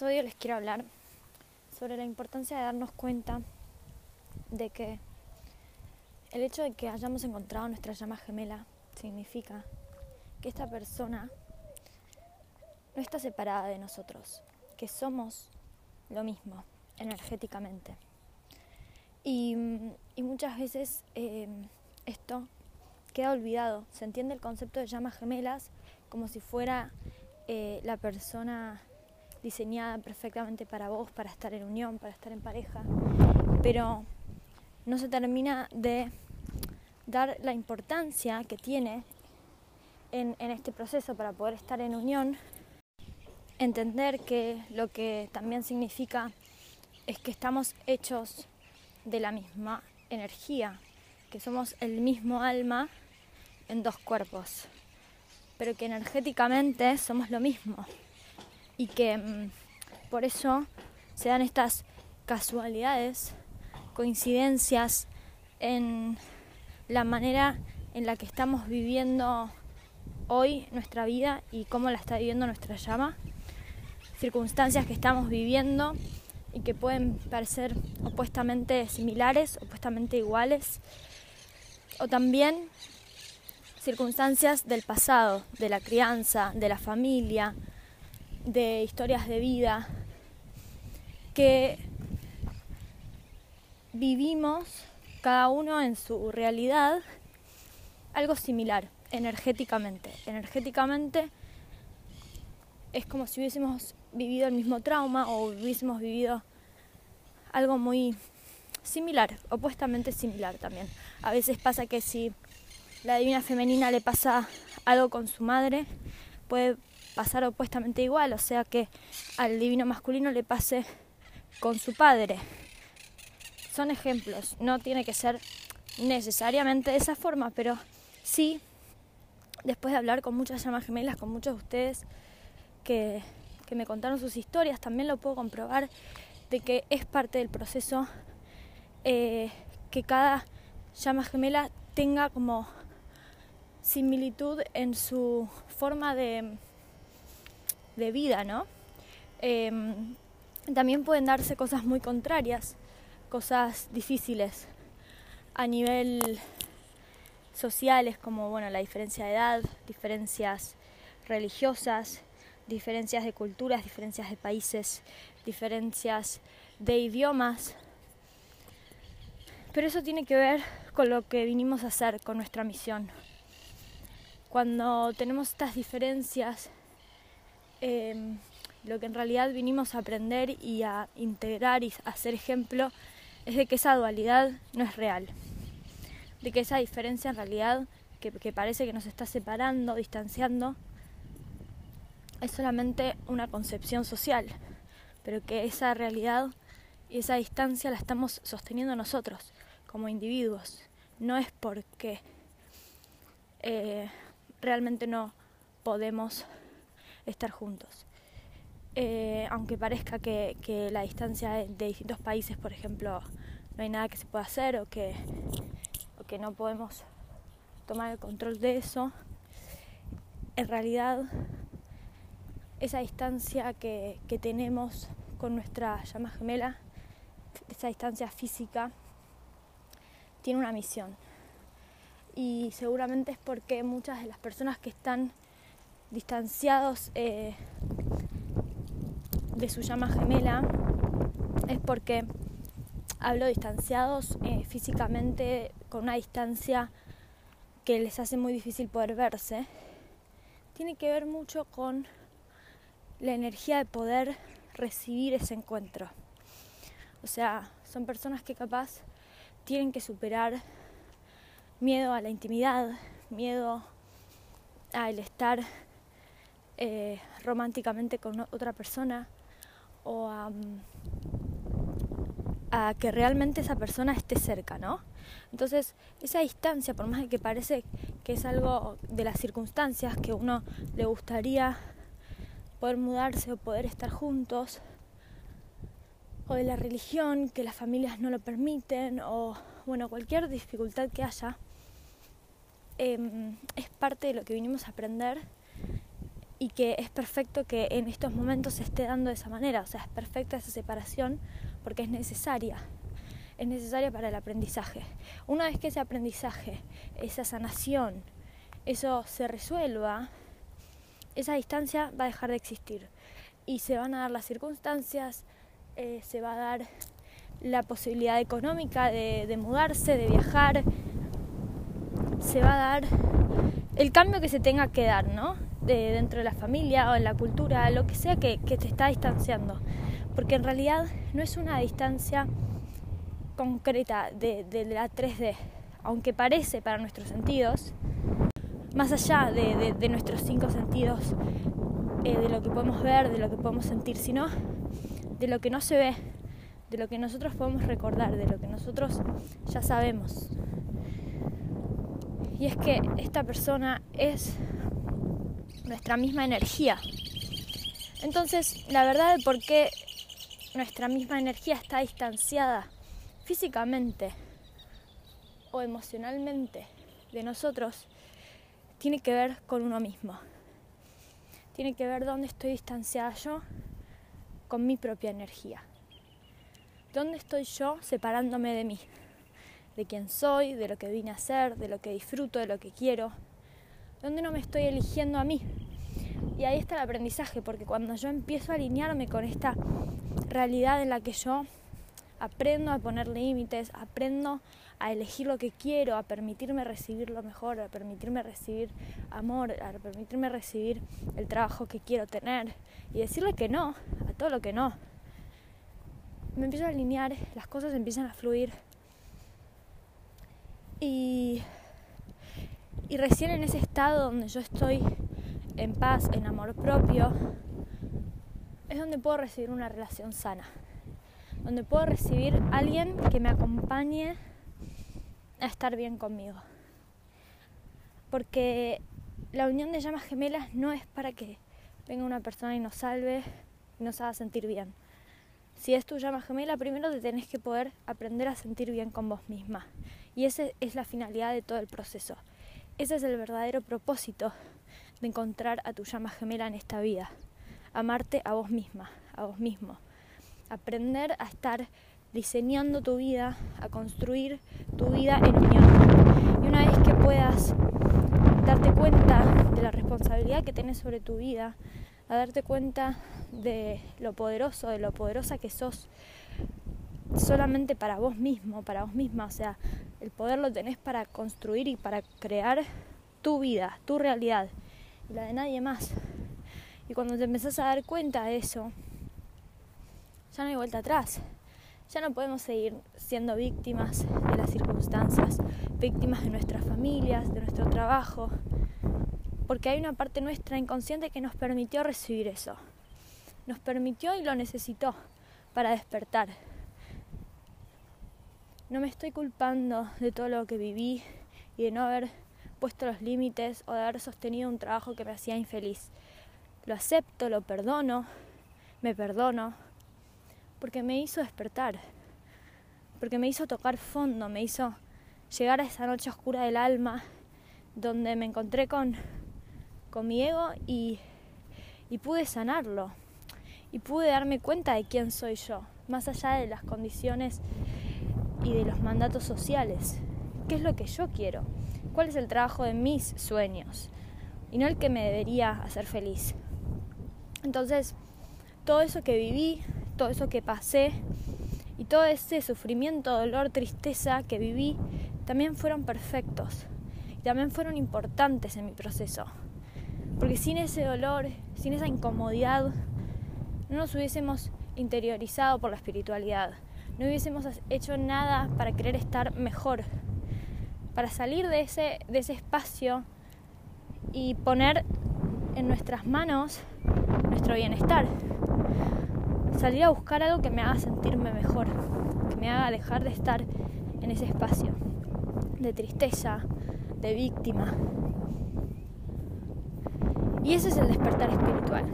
episodio les quiero hablar sobre la importancia de darnos cuenta de que el hecho de que hayamos encontrado nuestra llama gemela significa que esta persona no está separada de nosotros, que somos lo mismo energéticamente. Y, muchas veces eh, esto queda olvidado. Se entiende el concepto de llamas gemelas como si fuera eh, la persona diseñada perfectamente para vos, para estar en unión, para estar en pareja, pero no se termina de dar la importancia que tiene en, este proceso para poder estar en unión, entender que lo que también significa es que estamos hechos de la misma energía, que somos el mismo alma en dos cuerpos, pero que energéticamente somos lo mismo y que mm, por eso se dan estas casualidades, coincidencias en la manera en la que estamos viviendo hoy nuestra vida y cómo la está viviendo nuestra llama, circunstancias que estamos viviendo y que pueden parecer opuestamente similares, opuestamente iguales, o también circunstancias del pasado, de la crianza, de la familia, de historias de vida que vivimos cada uno en su realidad algo similar energéticamente. Energéticamente es como si hubiésemos vivido el mismo trauma o hubiésemos vivido algo muy similar, opuestamente similar también. A veces pasa que si la divina femenina le pasa algo con su madre, puede pasar opuestamente igual, o sea que al divino masculino le pase con su padre. Son ejemplos, no tiene que ser necesariamente de esa forma, pero sí, después de hablar con muchas llamas gemelas, con muchos de ustedes que, que me contaron sus historias, también lo puedo comprobar de que es parte del proceso eh, que cada llama gemela tenga como similitud en su forma de, de vida, ¿no? Em, también pueden darse cosas muy contrarias, cosas difíciles a nivel sociales como bueno la diferencia de edad, diferencias religiosas, diferencias de culturas, diferencias de países, diferencias de idiomas. Pero eso tiene que ver con lo que vinimos a hacer, con nuestra misión. Cuando tenemos estas diferencias Em, lo que en realidad vinimos a aprender y a integrar y a hacer ejemplo es de que esa dualidad no es real, de que esa diferencia en realidad que, que parece que nos está separando, distanciando, es solamente una concepción social, pero que esa realidad y esa distancia la estamos sosteniendo nosotros como individuos, no es porque eh, realmente no podemos estar juntos. Eh, aunque parezca que, la distancia de, distintos países, por ejemplo, no hay nada que se pueda hacer o que, o que no podemos tomar el control de eso, en realidad esa distancia que, que tenemos con nuestra llama gemela, esa distancia física, tiene una misión. Y seguramente es porque muchas de las personas que están distanciados eh, de su llama gemela es porque hablo distanciados eh, físicamente con una distancia que les hace muy difícil poder verse, tiene que ver mucho con la energía de poder recibir ese encuentro. O sea, son personas que capaz tienen que superar miedo a la intimidad, miedo al estar eh, románticamente con otra persona o mm, a, que realmente esa persona esté cerca, ¿no? Entonces, esa distancia, por más de que parece que es algo de las circunstancias que uno le gustaría poder mudarse o poder estar juntos, o de la religión, que las familias no lo permiten, o bueno, cualquier dificultad que haya, em, es parte de lo que vinimos a aprender y que es perfecto que en estos momentos se esté dando de esa manera, o sea, es perfecta esa separación porque es necesaria, es necesaria para el aprendizaje. Una vez que ese aprendizaje, esa sanación, eso se resuelva, esa distancia va a dejar de existir y se van a dar las circunstancias, eh, se va a dar la posibilidad económica de, de mudarse, de viajar, se va a dar el cambio que se tenga que dar, ¿no? De, dentro de la familia o en la cultura, lo que sea que, te está distanciando. Porque en realidad no es una distancia concreta de, la 3D, aunque parece para nuestros sentidos, más allá de, nuestros cinco sentidos, eh, de lo que podemos ver, de lo que podemos sentir, sino de lo que no se ve, de lo que nosotros podemos recordar, de lo que nosotros ya sabemos. Y es que esta persona es nuestra misma energía. Entonces, la verdad de por qué nuestra misma energía está distanciada físicamente o emocionalmente de nosotros tiene que ver con uno mismo. Tiene que ver dónde estoy distanciada yo con mi propia energía. ¿Dónde estoy yo separándome de mí? de quién soy, de lo que vine a ser, de lo que disfruto, de lo que quiero, donde no me estoy eligiendo a mí. Y ahí está el aprendizaje, porque cuando yo empiezo a alinearme con esta realidad en la que yo aprendo a poner límites, aprendo a elegir lo que quiero, a permitirme recibir lo mejor, a permitirme recibir amor, a permitirme recibir el trabajo que quiero tener y decirle que no a todo lo que no. Me empiezo a alinear, las cosas empiezan a fluir y, y recién en ese estado donde yo estoy en paz, en amor propio, es donde puedo recibir una relación sana, donde puedo recibir a alguien que me acompañe a estar bien conmigo. Porque la unión de llamas gemelas no es para que venga una persona y nos salve y nos haga sentir bien. Si es tu llama gemela, primero te tenés que poder aprender a sentir bien con vos misma. Y esa es la finalidad de todo el proceso. Ese es el verdadero propósito de encontrar a tu llama gemela en esta vida. Amarte a vos misma, a vos mismo. Aprender a estar diseñando tu vida, a construir tu vida en unión. Y una vez que puedas darte cuenta de la responsabilidad que tienes sobre tu vida, a darte cuenta de lo poderoso, de lo poderosa que sos solamente para vos mismo, para vos misma, o sea, el poder lo tenés para construir y para crear tu vida, tu realidad y la de nadie más. Y cuando te empezás a dar cuenta de eso, ya no hay vuelta atrás. Ya no podemos seguir siendo víctimas de las circunstancias, víctimas de nuestras familias, de nuestro trabajo, porque hay una parte nuestra inconsciente que nos permitió recibir eso. Nos permitió y lo necesitó para despertar, no me estoy culpando de todo lo que viví y de no haber puesto los límites o de haber sostenido un trabajo que me hacía infeliz. Lo acepto, lo perdono, me perdono, porque me hizo despertar, porque me hizo tocar fondo, me hizo llegar a esa noche oscura del alma donde me encontré con, con mi ego y, y pude sanarlo y pude darme cuenta de quién soy yo, más allá de las condiciones y de los mandatos sociales. ¿Qué es lo que yo quiero? ¿Cuál es el trabajo de mis sueños? Y no el que me debería hacer feliz. Entonces, todo eso que viví, todo eso que pasé y todo ese sufrimiento, dolor, tristeza que viví, también fueron perfectos y también fueron importantes en mi proceso. Porque sin ese dolor, sin esa incomodidad, no nos hubiésemos interiorizado por la espiritualidad, no hubiésemos hecho nada para querer estar mejor, para salir de ese, de ese espacio y poner en nuestras manos nuestro bienestar. Salir a buscar algo que me haga sentirme mejor, que me haga dejar de estar en ese espacio de tristeza, de víctima. Y ese es el despertar espiritual.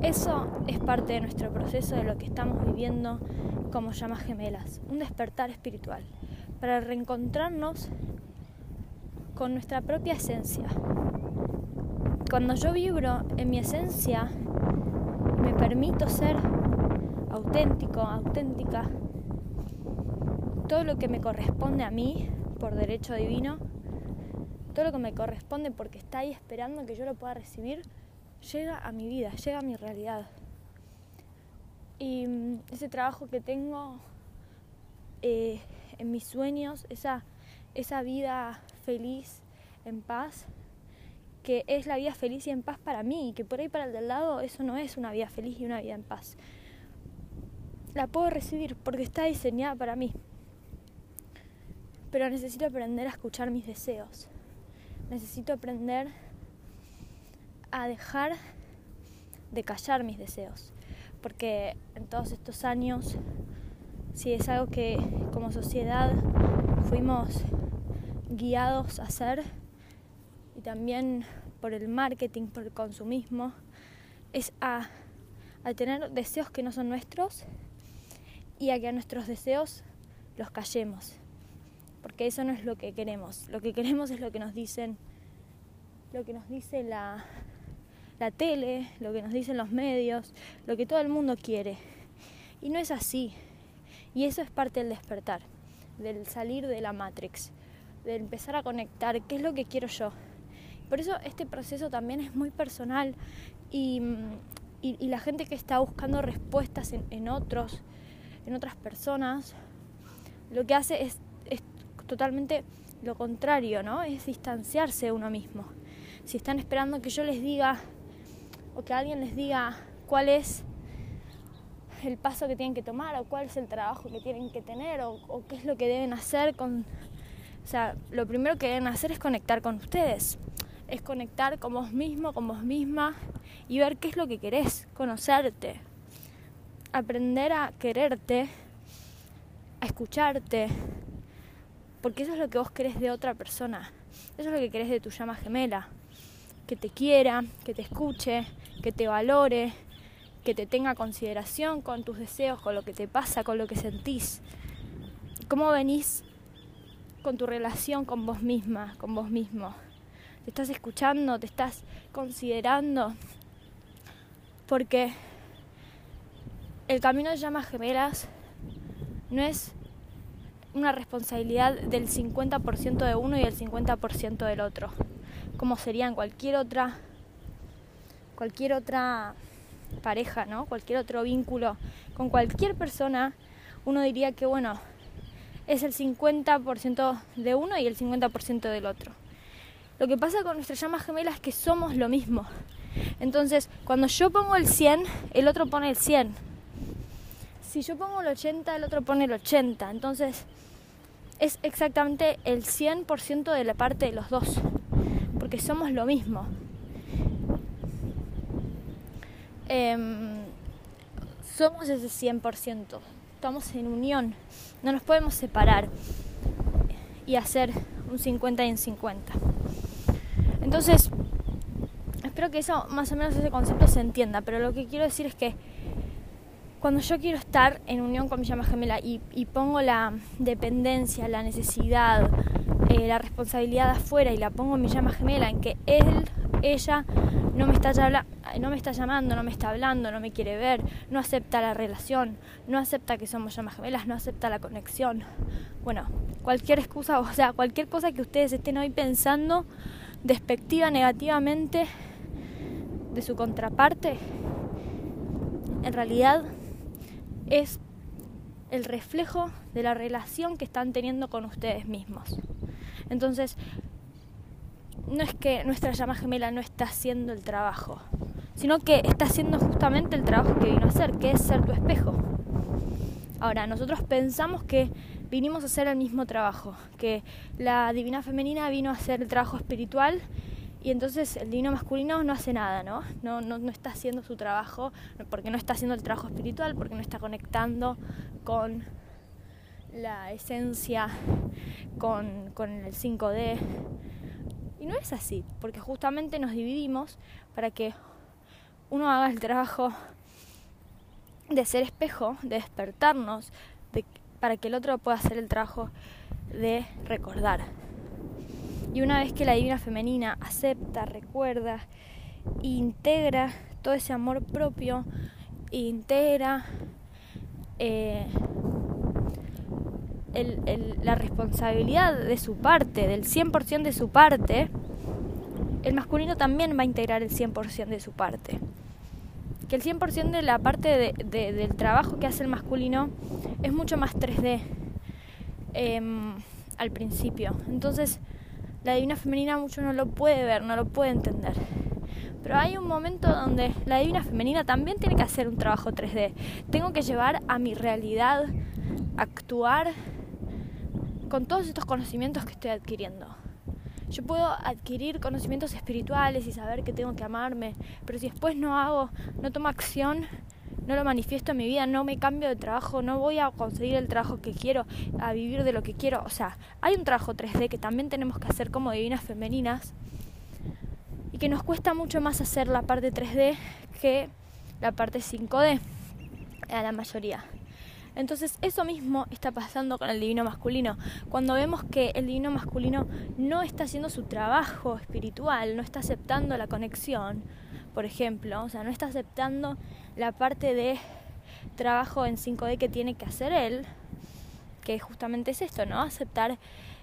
Eso es parte de nuestro proceso, de lo que estamos viviendo como llamas gemelas, un despertar espiritual, para reencontrarnos con nuestra propia esencia, cuando yo vibro en mi esencia, me permito ser auténtico, auténtica, todo lo que me corresponde a mí por derecho divino, todo lo que me corresponde porque está ahí esperando que yo lo pueda recibir, llega a mi vida, llega a mi realidad. Y mm, ese trabajo que tengo eh, en mis sueños, esa, esa vida feliz, en paz, que es la vida feliz y en paz para mí, y que por ahí para el del lado eso no es una vida feliz y una vida en paz. La puedo recibir porque está diseñada para mí. Pero necesito aprender a escuchar mis deseos. Necesito aprender a dejar de callar mis deseos. Porque en todos estos años, si es algo que como sociedad fuimos guiados a hacer, y también por el marketing, por el consumismo, es a, a tener deseos que no son nuestros y a que a nuestros deseos los callemos. Porque eso no es lo que queremos. Lo que queremos es lo que nos dicen, lo que nos dice la, la tele, lo que nos dicen los medios, lo que todo el mundo quiere. Y no es así. Y eso es parte del despertar, del salir de la Matrix, de empezar a conectar qué es lo que quiero yo. Por eso este proceso también es muy personal y, y, la gente que está buscando respuestas en, en, otros, en otras personas, lo que hace es, es totalmente lo contrario, ¿no? Es distanciarse de uno mismo. Si están esperando que yo les diga o que alguien les diga cuál es el paso que tienen que tomar o cuál es el trabajo que tienen que tener o, o, qué es lo que deben hacer con... O sea, lo primero que deben hacer es conectar con ustedes, es conectar con vos mismo, con vos misma y ver qué es lo que querés, conocerte, aprender a quererte, a escucharte, porque eso es lo que vos querés de otra persona, eso es lo que querés de tu llama gemela, que te quiera, que te escuche, que te valore, que te tenga consideración con tus deseos, con lo que te pasa, con lo que sentís. ¿Cómo venís con tu relación con vos misma, con vos mismo? ¿Te estás escuchando? ¿Te estás considerando? Porque el camino de llamas gemelas no es una responsabilidad del 50% de uno y el 50% del otro, como sería en cualquier otra cualquier otra pareja, ¿no? Cualquier otro vínculo con cualquier persona, uno diría que bueno, es el 50% de uno y el 50% del otro. Lo que pasa con nuestras llamas gemelas es que somos lo mismo. Entonces, cuando yo pongo el 100, el otro pone el 100. Si yo pongo el 80, el otro pone el 80. Entonces, es exactamente el 100% de la parte de los dos. Porque somos lo mismo. Em, somos ese 100%, estamos en unión, no nos podemos separar y hacer un 50 y un 50. Entonces, espero que eso, más o menos ese concepto se entienda, pero lo que quiero decir es que cuando yo quiero estar en unión con mi llama gemela y, pongo la dependencia, la necesidad, eh, la responsabilidad afuera y la pongo en mi llama gemela, en que él, ella no me está llamando, no me está hablando, no me quiere ver, no acepta la relación, no acepta que somos llamas gemelas, no acepta la conexión. Bueno, cualquier excusa, o sea, cualquier cosa que ustedes estén hoy pensando despectiva negativamente de su contraparte, en realidad es el reflejo de la relación que están teniendo con ustedes mismos. Entonces, no es que nuestra llama gemela no está haciendo el trabajo, sino que está haciendo justamente el trabajo que vino a hacer, que es ser tu espejo. Ahora, nosotros pensamos que vinimos a hacer el mismo trabajo, que la divina femenina vino a hacer el trabajo espiritual y entonces el divino masculino no hace nada, ¿no? No, no, no está haciendo su trabajo, porque no está haciendo el trabajo espiritual, porque no está conectando con la esencia, con, con el 5D, y no es así, porque justamente nos dividimos para que uno haga el trabajo de ser espejo, de despertarnos, de, para que el otro pueda hacer el trabajo de recordar. Y una vez que la divina femenina acepta, recuerda integra todo ese amor propio, integra eh, la responsabilidad de su parte, del 100% de su parte, el masculino también va a integrar el 100% de su parte. Que el 100% de la parte del trabajo que hace el masculino es mucho más 3D em, al principio. Entonces, la divina femenina mucho no lo puede ver, no lo puede entender. Pero hay un momento donde la divina femenina también tiene que hacer un trabajo 3D. Tengo que llevar a mi realidad, actuar con todos estos conocimientos que estoy adquiriendo. Yo puedo adquirir conocimientos espirituales y saber que tengo que amarme, pero si después no hago, no tomo acción, no lo manifiesto en mi vida, no me cambio de trabajo, no voy a conseguir el trabajo que quiero, a vivir de lo que quiero. O sea, hay un trabajo 3D que también tenemos que hacer como divinas femeninas y que nos cuesta mucho más hacer la parte 3D que la parte 5D a la mayoría. Entonces eso mismo está pasando con el divino masculino. Cuando vemos que el divino masculino no está haciendo su trabajo espiritual, no está aceptando la conexión, por ejemplo, o sea, no está aceptando la parte de trabajo en 5D que tiene que hacer él, que justamente es esto, ¿no? Aceptar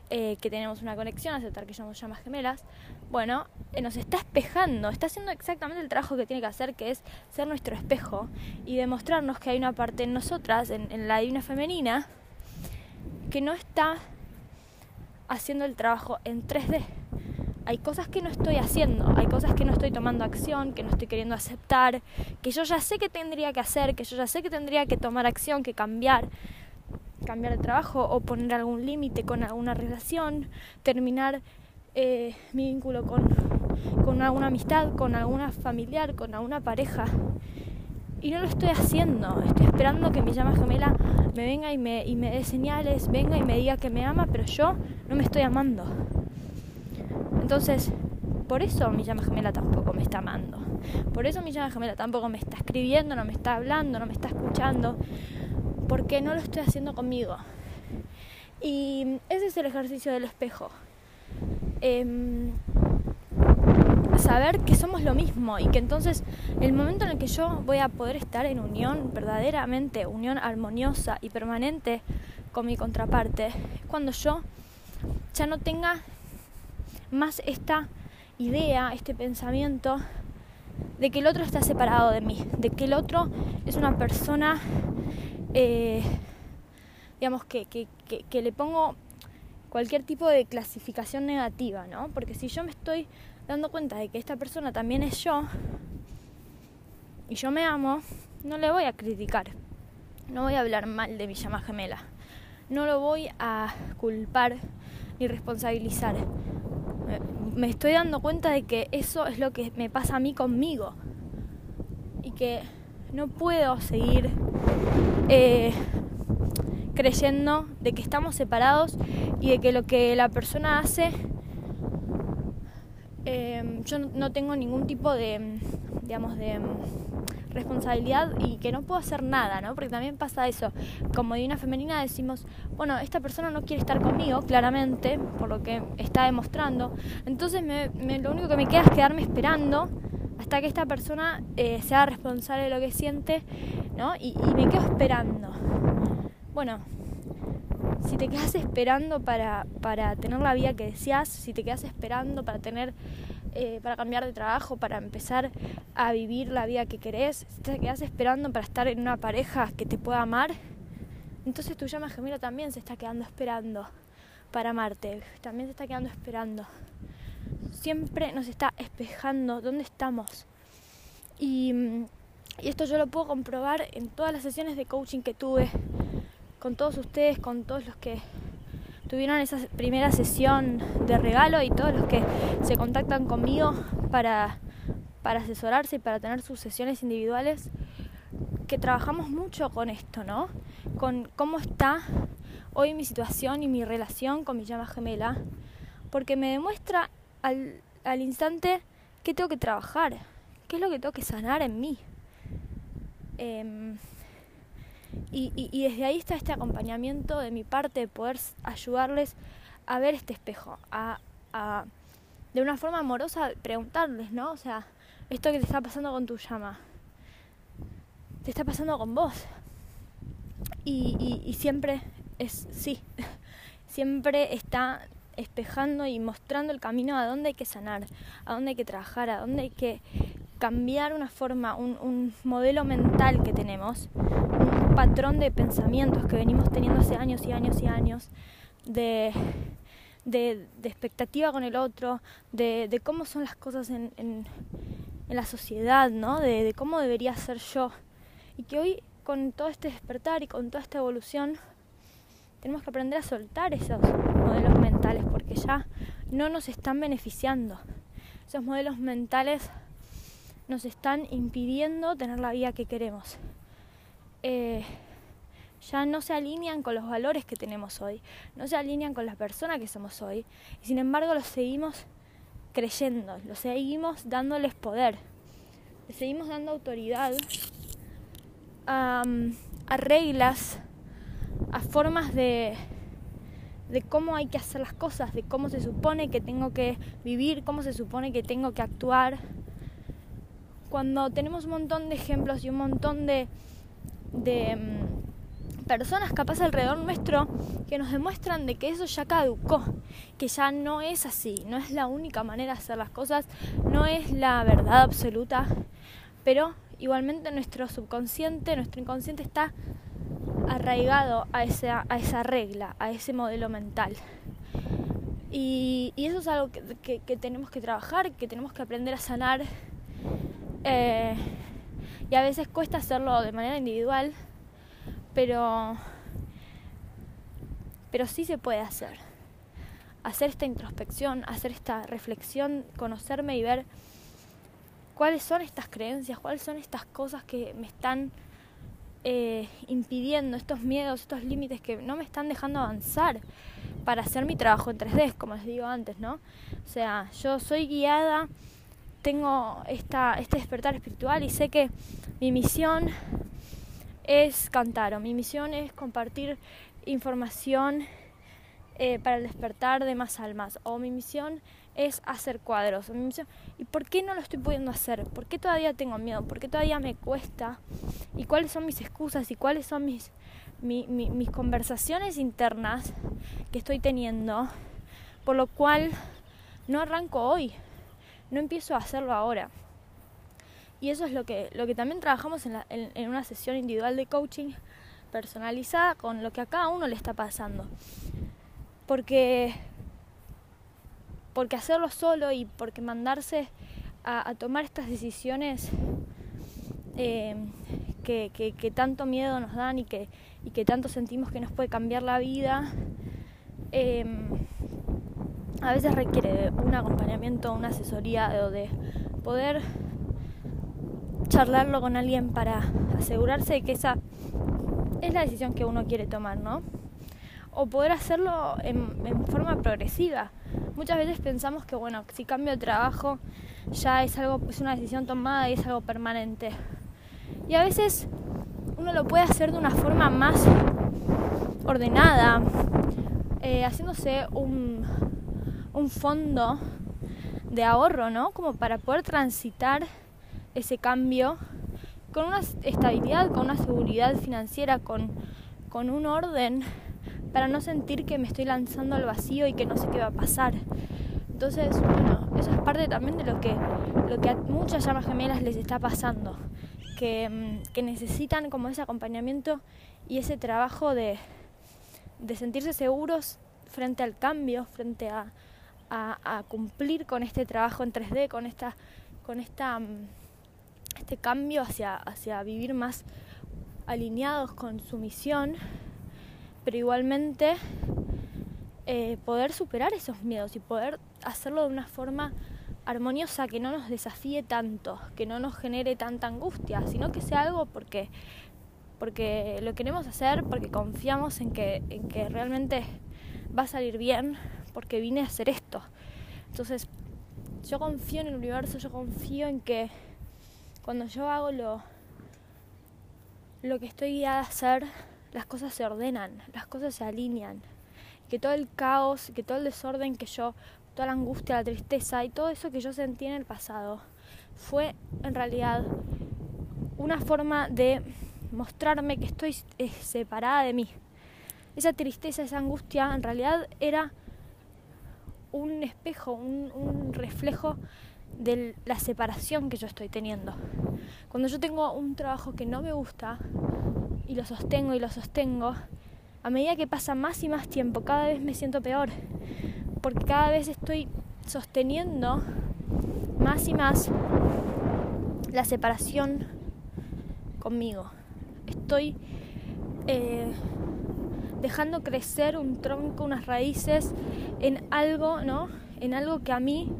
eh, que tenemos una conexión, aceptar que somos llamas gemelas, bueno, eh, nos está espejando, está haciendo exactamente el trabajo que tiene que hacer, que es ser nuestro espejo y demostrarnos que hay una parte en nosotras, en, la divina femenina, que no está haciendo el trabajo en 3D. Hay cosas que no estoy haciendo, hay cosas que no estoy tomando acción, que no estoy queriendo aceptar, que yo ya sé que tendría que hacer, que yo ya sé que tendría que tomar acción, que cambiar, cambiar de trabajo o poner algún límite con alguna relación, terminar eh, mi vínculo con, con alguna amistad, con alguna familiar, con alguna pareja. Y no lo estoy haciendo, estoy esperando que mi llama gemela me venga y me, y me dé señales, venga y me diga que me ama, pero yo no me estoy amando. Entonces, por eso mi llama gemela tampoco me está amando. Por eso mi llama gemela tampoco me está escribiendo, no me está hablando, no me está escuchando porque no lo estoy haciendo conmigo. Y ese es el ejercicio del espejo. Em, saber que somos lo mismo y que entonces el momento en el que yo voy a poder estar en unión verdaderamente, unión armoniosa y permanente con mi contraparte, es cuando yo ya no tenga más esta idea, este pensamiento de que el otro está separado de mí, de que el otro es una persona eh, digamos, que, que, que, le pongo cualquier tipo de clasificación negativa, ¿no? Porque si yo me estoy dando cuenta de que esta persona también es yo, y yo me amo, no le voy a criticar, no voy a hablar mal de mi llama gemela, no lo voy a culpar ni responsabilizar. Me estoy dando cuenta de que eso es lo que me pasa a mí conmigo y que no puedo seguir eh, creyendo de que estamos separados y de que lo que la persona hace, eh, yo no tengo ningún tipo de, digamos, de responsabilidad y que no puedo hacer nada, ¿no? Porque también pasa eso. Como divina femenina decimos, bueno, esta persona no quiere estar conmigo, claramente, por lo que está demostrando. Entonces lo único que me queda es quedarme esperando hasta que esta persona eh, sea responsable de lo que siente, ¿no? Y, me quedo esperando. Bueno, si te quedas esperando para, para, tener la vida que deseas, si te quedas esperando para tener, eh, para cambiar de trabajo, para empezar a vivir la vida que querés, si te quedas esperando para estar en una pareja que te pueda amar, entonces tu llama gemela también se está quedando esperando para amarte, también se está quedando esperando siempre nos está espejando dónde estamos. Y, esto yo lo puedo comprobar en todas las sesiones de coaching que tuve con todos ustedes, con todos los que tuvieron esa primera sesión de regalo y todos los que se contactan conmigo para, para asesorarse y para tener sus sesiones individuales, que trabajamos mucho con esto, ¿no? Con cómo está hoy mi situación y mi relación con mi llama gemela, porque me demuestra al, instante qué tengo que trabajar, qué es lo que tengo que sanar en mí. Em, y, desde ahí está este acompañamiento de mi parte de poder ayudarles a ver este espejo, a, de una forma amorosa preguntarles, ¿no? O sea, esto que te está pasando con tu llama, te está pasando con vos. Y siempre es, sí, siempre está espejando y mostrando el camino a dónde hay que sanar, a dónde hay que trabajar, a dónde hay que cambiar una forma, un, modelo mental que tenemos, un patrón de pensamientos que venimos teniendo hace años y años y años, de, de, expectativa con el otro, de, de, cómo son las cosas en, en, la sociedad, ¿no? De, de cómo debería ser yo. Y que hoy, con todo este despertar y con toda esta evolución, tenemos que aprender a soltar esos modelos ya no nos están beneficiando. Esos modelos mentales nos están impidiendo tener la vida que queremos. Eh, ya no se alinean con los valores que tenemos hoy, no se alinean con la persona que somos hoy, y sin embargo los seguimos creyendo, los seguimos dándoles poder, les seguimos dando autoridad a, a reglas, a formas de, de cómo hay que hacer las cosas, de cómo se supone que tengo que vivir, cómo se supone que tengo que actuar. Cuando tenemos un montón de ejemplos y un montón de, de mm, personas capaz alrededor nuestro que nos demuestran de que eso ya caducó, que ya no es así, no es la única manera de hacer las cosas, no es la verdad absoluta, pero igualmente nuestro subconsciente, nuestro inconsciente está arraigado a esa, a esa regla, a ese modelo mental. Y, eso es algo que, que tenemos que trabajar, que tenemos que aprender a sanar eh, y a veces cuesta hacerlo de manera individual, pero, pero sí se puede hacer. Hacer esta introspección, hacer esta reflexión, conocerme y ver cuáles son estas creencias, cuáles son estas cosas que me están eh, impidiendo, estos miedos, estos límites que no me están dejando avanzar para hacer mi trabajo en 3D, como les digo antes, ¿no? O sea, yo soy guiada tengo esta, este despertar espiritual y sé que mi misión es cantar o mi misión es compartir información eh, para el despertar de más almas o mi misión es hacer cuadros. ¿Y por qué no lo estoy pudiendo hacer? ¿Por qué todavía tengo miedo? ¿Por qué todavía me cuesta? ¿Y cuáles son mis excusas? ¿Y cuáles son mis, mis conversaciones internas que estoy teniendo? Por lo cual no arranco hoy no empiezo a hacerlo ahora. Y eso es lo que, lo que también trabajamos en, en, una sesión individual de coaching personalizada con lo que a cada uno le está pasando. Porque, porque hacerlo solo y porque mandarse a, tomar estas decisiones eh, que, tanto miedo nos dan y que, y que tanto sentimos que nos puede cambiar la vida, eh, a veces requiere un acompañamiento, una asesoría o de poder charlarlo con alguien para asegurarse de que esa es la decisión que uno quiere tomar, ¿no? O poder hacerlo en, forma progresiva. Muchas veces pensamos que, bueno, si cambio de trabajo ya es algo, es una decisión tomada y es algo permanente. Y a veces uno lo puede hacer de una forma más ordenada, eh, haciéndose un, un fondo de ahorro, ¿no? Como para poder transitar ese cambio con una estabilidad, con una seguridad financiera, con, con un orden, para no sentir que me estoy lanzando al vacío y que no sé qué va a pasar. Entonces, bueno, eso es parte también de lo que, lo que a muchas llamas gemelas les está pasando, que, mm, que necesitan como ese acompañamiento y ese trabajo de, de sentirse seguros frente al cambio, frente a, a, cumplir con este trabajo en 3D, con esta, con esta mm, este cambio hacia, hacia vivir más alineados con su misión, pero igualmente eh, poder superar esos miedos y poder hacerlo de una forma armoniosa que no nos desafíe tanto, que no nos genere tanta angustia, sino que sea algo porque, porque lo queremos hacer, porque confiamos en que, en que realmente va a salir bien, porque vine a hacer esto. Entonces, yo confío en el universo, yo confío en que cuando yo hago lo, lo que estoy guiada a hacer, las cosas se ordenan, las cosas se alinean. Que todo el caos, que todo el desorden que yo, toda la angustia, la tristeza y todo eso que yo sentí en el pasado, fue en realidad una forma de mostrarme que estoy eh, separada de mí. Esa tristeza, esa angustia, en realidad era un espejo, un, un reflejo de la separación que yo estoy teniendo. Cuando yo tengo un trabajo que no me gusta y lo sostengo y lo sostengo, a medida que pasa más y más tiempo, cada vez me siento peor, porque cada vez estoy sosteniendo más y más la separación conmigo. Estoy eh, dejando crecer un tronco, unas raíces en algo, ¿no? En algo que a mí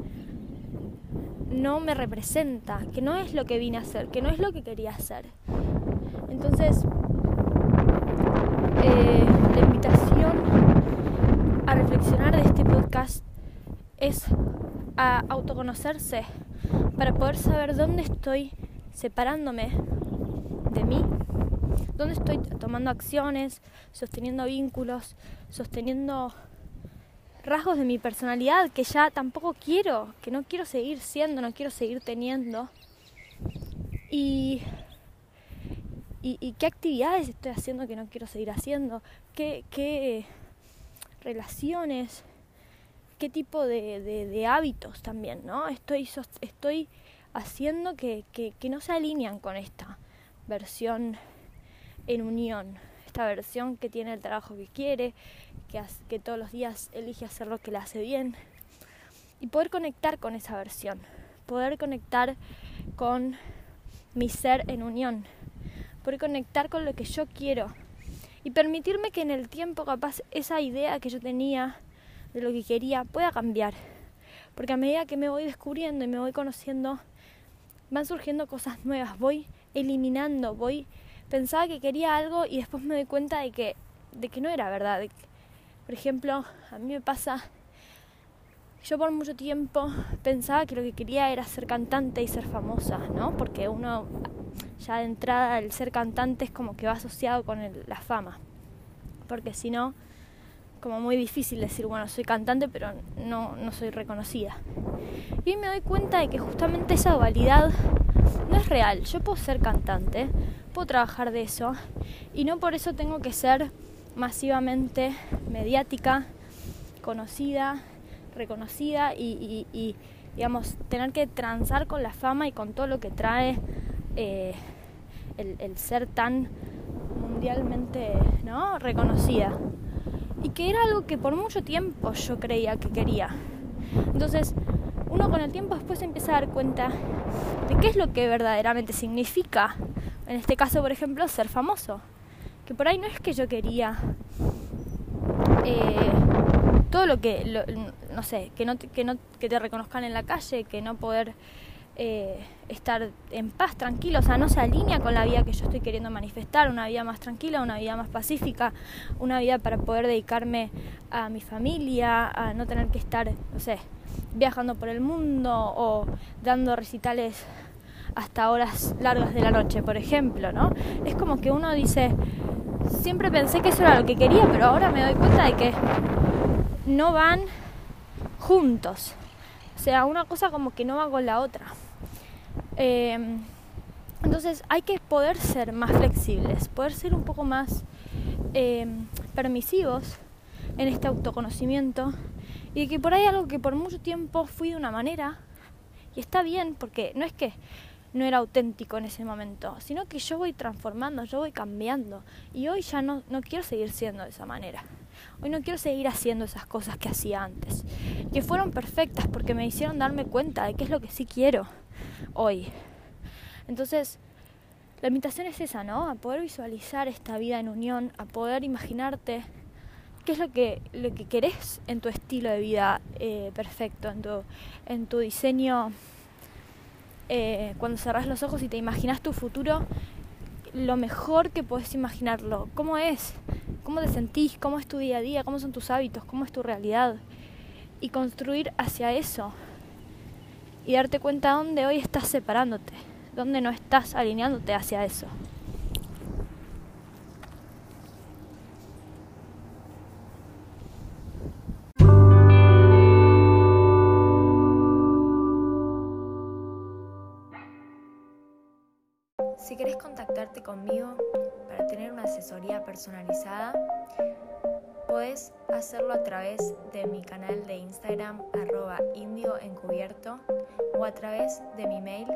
no me representa, que no es lo que vine a hacer, que no es lo que quería hacer. Entonces, eh, la invitación a reflexionar de este podcast es a autoconocerse para poder saber dónde estoy separándome de mí, dónde estoy tomando acciones, sosteniendo vínculos, sosteniendo rasgos de mi personalidad que ya tampoco quiero, que no quiero seguir siendo, no quiero seguir teniendo. Y, y, qué actividades estoy haciendo que no quiero seguir haciendo, qué, qué relaciones, qué tipo de, hábitos también, ¿no? Estoy, estoy haciendo que, que, que no se alinean con esta versión en unión, esta versión que tiene el trabajo que quiere, que, todos los días elige hacer lo que le hace bien y poder conectar con esa versión, poder conectar con mi ser en unión, poder conectar con lo que yo quiero y permitirme que en el tiempo capaz esa idea que yo tenía de lo que quería pueda cambiar. Porque a medida que me voy descubriendo y me voy conociendo, van surgiendo cosas nuevas, voy eliminando, voy pensaba que quería algo y después me doy cuenta de que de que no era verdad, por ejemplo, a mí me pasa, yo por mucho tiempo pensaba que lo que quería era ser cantante y ser famosa, ¿no? Porque uno ya de entrada el ser cantante es como que va asociado con la fama, porque si no, como muy difícil decir, bueno, soy cantante, pero no, no soy reconocida. Y me doy cuenta de que justamente esa dualidad no es real. Yo puedo ser cantante, puedo trabajar de eso, y no por eso tengo que ser masivamente mediática, conocida, reconocida y, digamos, tener que transar con la fama y con todo lo que trae eh, el, ser tan mundialmente ¿no? reconocida. Y que era algo que por mucho tiempo yo creía que quería. Entonces, uno con el tiempo después empieza a dar cuenta de qué es lo que verdaderamente significa, en este caso, por ejemplo, ser famoso que por ahí no es que yo quería eh, todo lo que, no sé, que, no, que, no, que te reconozcan en la calle, que no poder eh, estar en paz, tranquilo, o sea, no se alinea con la vida que yo estoy queriendo manifestar, una vida más tranquila, una vida más pacífica, una vida para poder dedicarme a mi familia, a no tener que estar, no sé, viajando por el mundo o dando recitales hasta horas largas de la noche, por ejemplo, ¿no? Es como que uno dice, siempre pensé que eso era lo que quería, pero ahora me doy cuenta de que no van juntos. O sea, una cosa como que no va con la otra. Em, entonces hay que poder ser más flexibles, poder ser un poco más em, permisivos en este autoconocimiento y que por ahí algo que por mucho tiempo fui de una manera y está bien porque no es que no era auténtico en ese momento, sino que yo voy transformando, yo voy cambiando y hoy ya no, no quiero seguir siendo de esa manera. Hoy no quiero seguir haciendo esas cosas que hacía antes, que fueron perfectas porque me hicieron darme cuenta de qué es lo que sí quiero hoy. Entonces, la invitación es esa, ¿no? A poder visualizar esta vida en unión, a poder imaginarte qué es lo que, lo que querés en tu estilo de vida eh, perfecto, en tu, en tu diseño eh, cuando cerrás los ojos y te imaginas tu futuro, lo mejor que puedes imaginarlo. ¿Cómo es? ¿Cómo te sentís? ¿Cómo es tu día a día? ¿Cómo son tus hábitos? ¿Cómo es tu realidad? Y construir hacia eso. Y darte cuenta dónde hoy estás separándote, dónde no estás alineándote hacia eso. Querés contactarte conmigo para tener una asesoría personalizada, puedes hacerlo a través de mi canal de Instagram arroba indioencubierto o a través de mi mail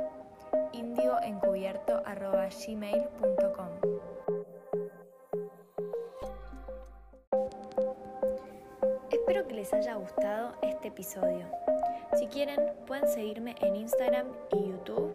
indioencubierto arroba gmail.com. Espero que les haya gustado este episodio. Si quieren, pueden seguirme en Instagram y YouTube